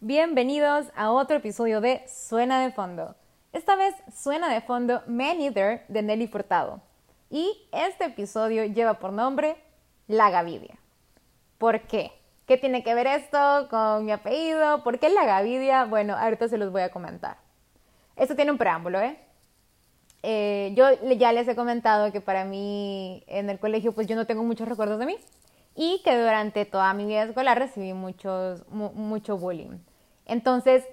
Bienvenidos a otro episodio de Suena de Fondo. Esta vez suena de fondo Man de Nelly Furtado. Y este episodio lleva por nombre La Gavidia. ¿Por qué? ¿Qué tiene que ver esto con mi apellido? ¿Por qué La Gavidia? Bueno, ahorita se los voy a comentar. Esto tiene un preámbulo, ¿eh? eh yo ya les he comentado que para mí en el colegio pues yo no tengo muchos recuerdos de mí y que durante toda mi vida escolar recibí muchos, mucho bullying. Entonces,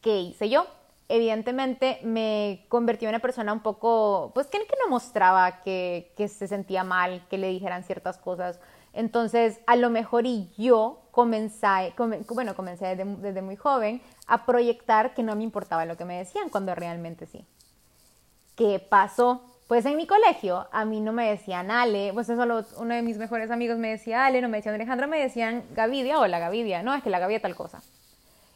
¿qué hice yo? Evidentemente me convertí en una persona un poco, pues que, no mostraba que, se sentía mal, que le dijeran ciertas cosas. Entonces, a lo mejor y yo comencé, bueno, comencé desde, muy joven a proyectar que no me importaba lo que me decían, cuando realmente sí. ¿Qué pasó? Pues en mi colegio a mí no me decían Ale, pues eso uno de mis mejores amigos me decía Ale, no me decían Alejandra, me decían Gavidia o la Gavidia, no, es que la Gavidia tal cosa.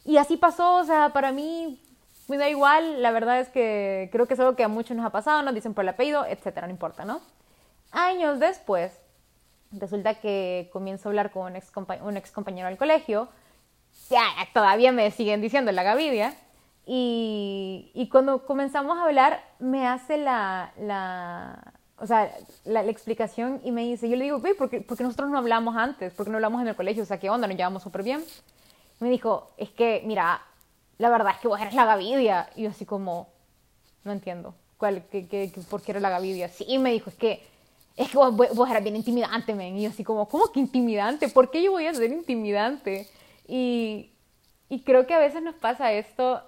Y así pasó, o sea, para mí me da igual, la verdad es que creo que es algo que a muchos nos ha pasado, nos dicen por el apellido, etcétera, no importa, ¿no? Años después, resulta que comienzo a hablar con un ex, un ex compañero del colegio, ya, todavía me siguen diciendo la Gavidia, y, cuando comenzamos a hablar, me hace la, la o sea, la, explicación y me dice, yo le digo, ¿por qué, nosotros no hablamos antes? ¿Por qué no hablamos en el colegio? O sea, ¿qué onda? Nos llevamos súper bien. Me dijo, es que, mira, la verdad es que vos eres la Gavidia. Y yo así como, no entiendo. ¿Cuál, qué, qué, ¿Por qué eres la Gavidia? Sí, me dijo, es que, es que vos, vos eras bien intimidante, men. Y yo así como, ¿cómo que intimidante? ¿Por qué yo voy a ser intimidante? Y, y creo que a veces nos pasa esto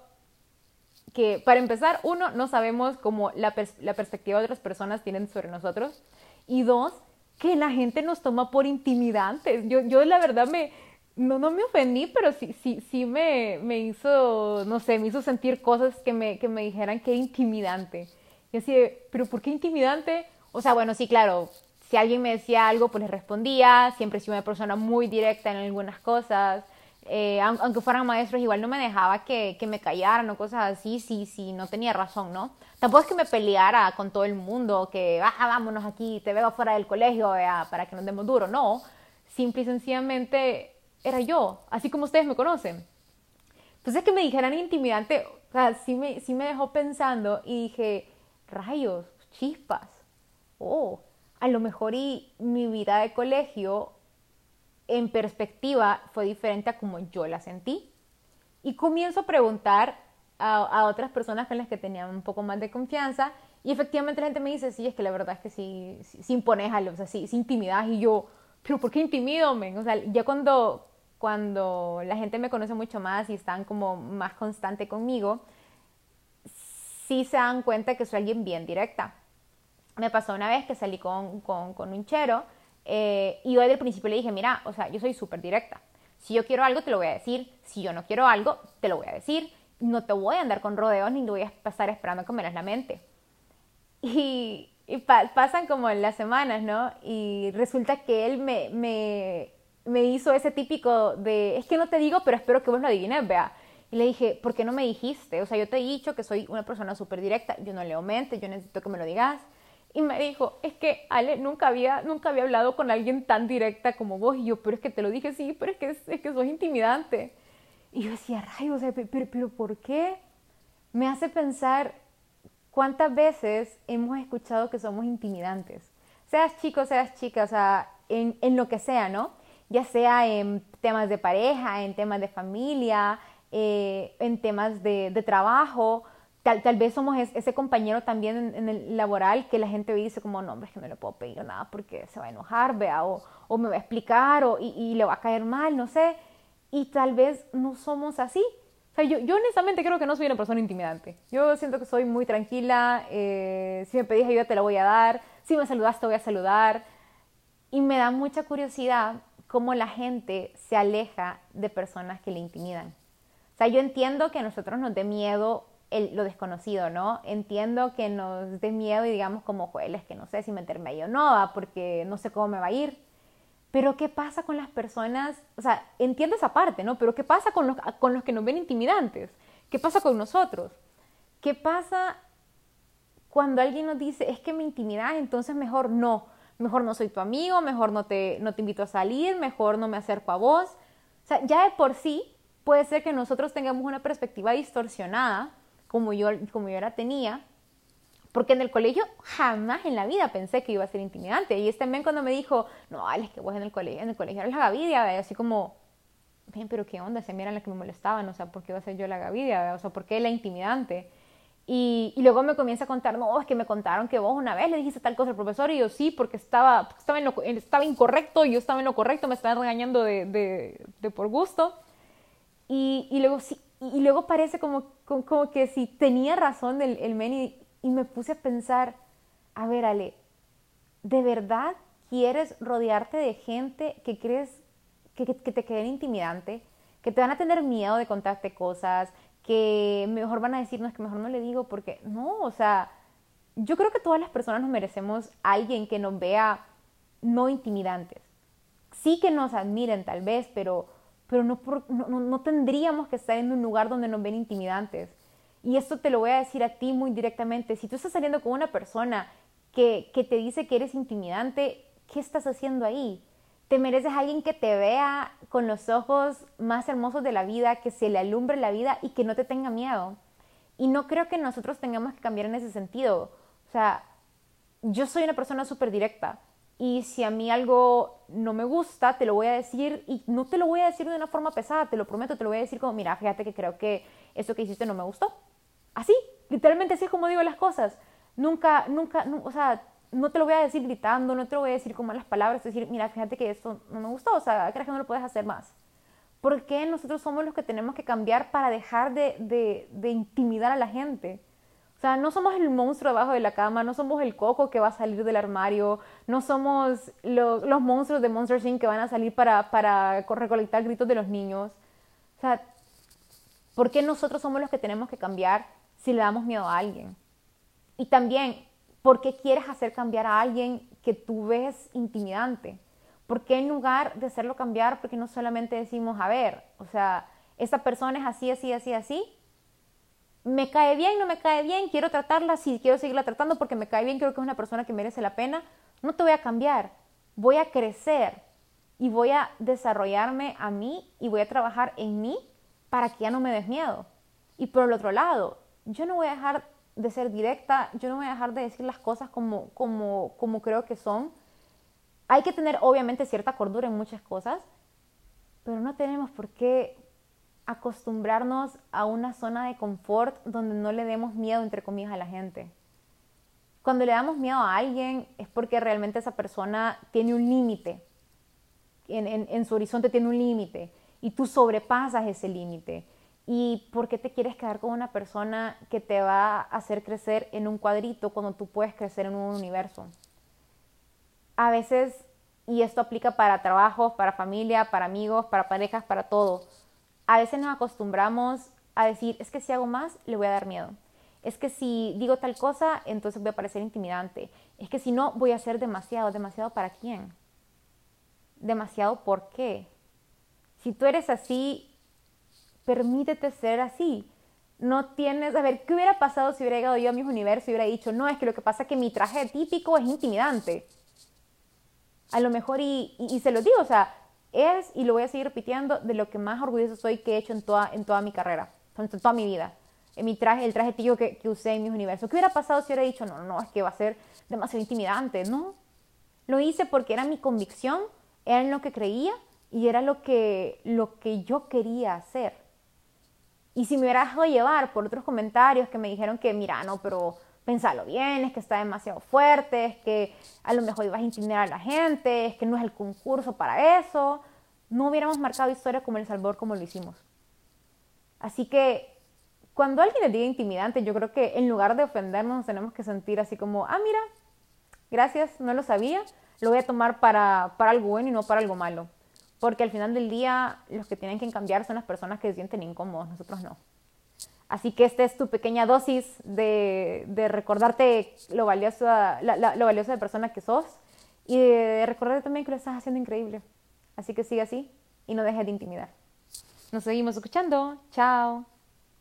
que para empezar, uno, no sabemos cómo la, la perspectiva de otras personas tienen sobre nosotros. Y dos, que la gente nos toma por intimidantes. Yo, yo la verdad me, no, no me ofendí, pero sí, sí, sí me, me hizo, no sé, me hizo sentir cosas que me, que me dijeran que intimidante. Y así, pero ¿por qué intimidante? O sea, bueno, sí, claro, si alguien me decía algo, pues le respondía, siempre sido una persona muy directa en algunas cosas, eh, aunque fueran maestros, igual no me dejaba que, que me callaran o cosas así, si, si no tenía razón, ¿no? Tampoco es que me peleara con todo el mundo, que ah, vámonos aquí, te veo fuera del colegio para que nos demos duro, no. Simple y sencillamente era yo, así como ustedes me conocen. Entonces que me dijeran intimidante, o sea, sí me, sí me dejó pensando y dije, rayos, chispas, oh, a lo mejor y mi vida de colegio en perspectiva fue diferente a como yo la sentí. Y comienzo a preguntar a, otras personas con las que tenía un poco más de confianza y efectivamente la gente me dice, sí, es que la verdad es que sí, sí, impones algo, o sea, sí, sí intimidas y yo, pero ¿por qué intimido, men? O sea, ya cuando, cuando la gente me conoce mucho más y están como más constante conmigo, sí se dan cuenta que soy alguien bien directa. Me pasó una vez que salí con, con, con un chero eh, y yo desde el principio le dije, mira, o sea, yo soy súper directa. Si yo quiero algo, te lo voy a decir. Si yo no quiero algo, te lo voy a decir. No te voy a andar con rodeos ni te voy a pasar esperando que me la mente. Y, pasan como las semanas, ¿no? Y resulta que él me, me, me, hizo ese típico de, es que no te digo, pero espero que vos lo adivines, vea. Y le dije, ¿por qué no me dijiste? O sea, yo te he dicho que soy una persona súper directa, yo no leo mente, yo necesito que me lo digas y me dijo, es que Ale, nunca había, nunca había hablado con alguien tan directa como vos. Y yo, pero es que te lo dije, sí, pero es que, es, que sos intimidante. Y yo decía, rayos, pero, pero, ¿por qué? Me hace pensar cuántas veces hemos escuchado que somos intimidantes. Seas chico, seas chica, o sea, en, en lo que sea, ¿no? Ya sea en temas de pareja, en temas de familia, eh, en temas de, de trabajo Tal, vez somos ese compañero también en, el laboral que la gente dice como, no, hombre, es que no le puedo pedir nada porque se va a enojar, vea, o, o me va a explicar, o, y, le va a caer mal, no sé. Y tal vez no somos así. O sea, yo, yo honestamente creo que no soy una persona intimidante. Yo siento que soy muy tranquila. Eh, si me pedís ayuda, te la voy a dar. Si me saludas, te voy a saludar. Y me da mucha curiosidad cómo la gente se aleja de personas que le intimidan. O sea, yo entiendo que a nosotros nos dé miedo lo desconocido, ¿no? Entiendo que nos dé miedo y digamos como, es que no sé si meterme ahí o no, porque no sé cómo me va a ir. Pero ¿qué pasa con las personas? O sea, entiendo esa parte, ¿no? Pero ¿qué pasa con los, con los que nos ven intimidantes? ¿Qué pasa con nosotros? ¿Qué pasa cuando alguien nos dice, es que me intimidas, entonces mejor no? Mejor no soy tu amigo, mejor no te, no te invito a salir, mejor no me acerco a vos. O sea, ya de por sí puede ser que nosotros tengamos una perspectiva distorsionada, como yo, como yo la tenía, porque en el colegio jamás en la vida pensé que iba a ser intimidante. Y este también cuando me dijo, no, es que vos en el colegio, en el colegio eres la Gavidia, así como, bien, pero qué onda, se miran la que me molestaban, o sea, ¿por qué iba a ser yo la Gavidia? O sea, ¿por qué la intimidante? Y, y, luego me comienza a contar, no, es que me contaron que vos una vez le dijiste tal cosa al profesor y yo sí, porque estaba, estaba, en lo, estaba incorrecto, yo estaba en lo correcto, me estaban regañando de, de, de por gusto. Y, y, luego sí, y luego parece como, como, que si tenía razón el, el men y, y me puse a pensar, a ver Ale, ¿de verdad quieres rodearte de gente que crees que, que te queden intimidante? Que te van a tener miedo de contarte cosas, que mejor van a decirnos que mejor no le digo porque no, o sea, yo creo que todas las personas nos merecemos alguien que nos vea no intimidantes. Sí que nos admiren tal vez, pero, pero no, no, no tendríamos que estar en un lugar donde nos ven intimidantes. Y esto te lo voy a decir a ti muy directamente. Si tú estás saliendo con una persona que, que te dice que eres intimidante, ¿qué estás haciendo ahí? Te mereces a alguien que te vea con los ojos más hermosos de la vida, que se le alumbre la vida y que no te tenga miedo. Y no creo que nosotros tengamos que cambiar en ese sentido. O sea, yo soy una persona súper directa y si a mí algo no me gusta, te lo voy a decir y no te lo voy a decir de una forma pesada, te lo prometo, te lo voy a decir como, mira, fíjate que creo que eso que hiciste no me gustó. Así, literalmente así es como digo las cosas. Nunca, nunca, o sea, no te lo voy a decir gritando, no te lo voy a decir con malas palabras, decir, mira, fíjate que esto no me gustó, o sea, crees que no lo puedes hacer más. ¿Por qué nosotros somos los que tenemos que cambiar para dejar de, de, intimidar a la gente? O sea, no somos el monstruo debajo de la cama, no somos el coco que va a salir del armario, no somos los, los monstruos de Monster Inc. que van a salir para, para recolectar gritos de los niños. O sea, ¿por qué nosotros somos los que tenemos que cambiar si le damos miedo a alguien. Y también, ¿por qué quieres hacer cambiar a alguien que tú ves intimidante? ¿Por qué en lugar de hacerlo cambiar, porque no solamente decimos, a ver, o sea, esta persona es así, así, así, así, me cae bien, no me cae bien, quiero tratarla, sí, quiero seguirla tratando porque me cae bien, creo que es una persona que merece la pena, no te voy a cambiar, voy a crecer y voy a desarrollarme a mí y voy a trabajar en mí para que ya no me des miedo. Y por el otro lado, yo no voy a dejar de ser directa, yo no voy a dejar de decir las cosas como, como, como creo que son. Hay que tener obviamente cierta cordura en muchas cosas, pero no tenemos por qué acostumbrarnos a una zona de confort donde no le demos miedo, entre comillas, a la gente. Cuando le damos miedo a alguien es porque realmente esa persona tiene un límite, en, en, en su horizonte tiene un límite y tú sobrepasas ese límite. ¿Y por qué te quieres quedar con una persona que te va a hacer crecer en un cuadrito cuando tú puedes crecer en un universo? A veces, y esto aplica para trabajos, para familia, para amigos, para parejas, para todo, a veces nos acostumbramos a decir, es que si hago más, le voy a dar miedo. Es que si digo tal cosa, entonces voy a parecer intimidante. Es que si no, voy a ser demasiado. ¿Demasiado para quién? ¿Demasiado por qué? Si tú eres así, permítete ser así. No tienes, a ver, ¿qué hubiera pasado si hubiera llegado yo a mis universos y hubiera dicho, no, es que lo que pasa es que mi traje típico es intimidante? A lo mejor, y, y, se lo digo, o sea, es, y lo voy a seguir repitiendo, de lo que más orgulloso soy que he hecho en toda, en toda mi carrera, en toda mi vida. En mi traje, el traje típico que, que usé en mis universos. ¿Qué hubiera pasado si hubiera dicho, no, no, es que va a ser demasiado intimidante? No, lo hice porque era mi convicción, era en lo que creía y era lo que, lo que yo quería hacer. Y si me hubiera dejado llevar por otros comentarios que me dijeron que, mira, no, pero pensalo bien, es que está demasiado fuerte, es que a lo mejor ibas a intimidar a la gente, es que no es el concurso para eso, no hubiéramos marcado historia como El Salvador como lo hicimos. Así que cuando alguien le diga intimidante, yo creo que en lugar de ofendernos nos tenemos que sentir así como, ah, mira, gracias, no lo sabía, lo voy a tomar para, para algo bueno y no para algo malo. Porque al final del día los que tienen que cambiar son las personas que se sienten incómodos, nosotros no. Así que esta es tu pequeña dosis de, de recordarte lo valiosa, la, lo valiosa de persona que sos y de recordarte también que lo estás haciendo increíble. Así que sigue así y no dejes de intimidar. Nos seguimos escuchando. Chao.